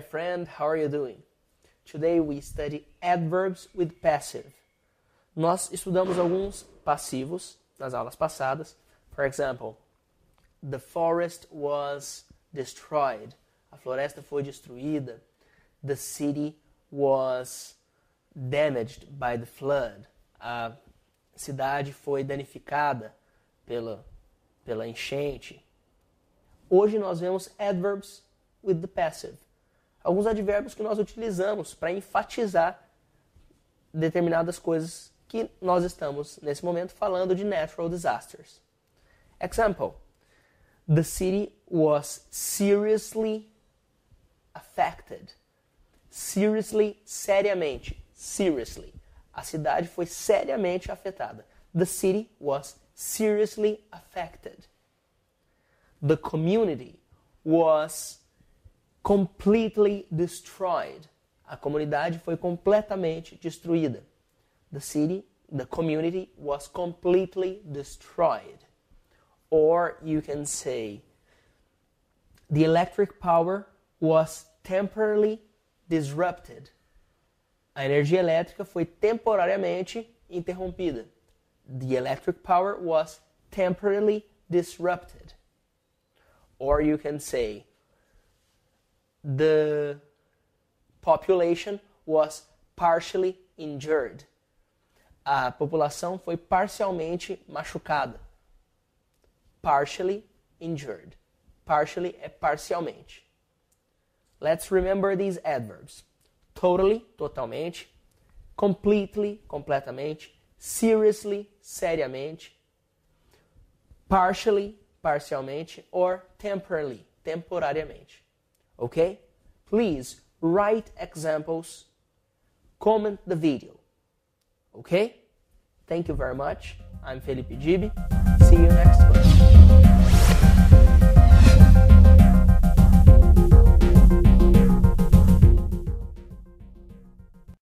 friend, how are you doing? Today we study adverbs with passive. Nós estudamos alguns passivos nas aulas passadas. For example, the forest was destroyed. A floresta foi destruída. The city was damaged by the flood. A cidade foi danificada pela, pela enchente. Hoje nós vemos adverbs with the passive. Alguns advérbios que nós utilizamos para enfatizar determinadas coisas que nós estamos nesse momento falando de natural disasters. Example: The city was seriously affected. Seriously, seriamente. Seriously. A cidade foi seriamente afetada. The city was seriously affected. The community was completely destroyed. A comunidade foi completamente destruída. The city, the community was completely destroyed. Or you can say the electric power was temporarily disrupted. A energia elétrica foi temporariamente interrompida. The electric power was temporarily disrupted. Or you can say the population was partially injured. A população foi parcialmente machucada. Partially injured. Partially é parcialmente. Let's remember these adverbs. Totally, totalmente. Completely, completamente. Seriously, seriamente. Partially, parcialmente. Or temporarily, temporariamente. Okay? Please write examples, comment the video. Okay? Thank you very much. I'm Felipe Gibi. See you next one.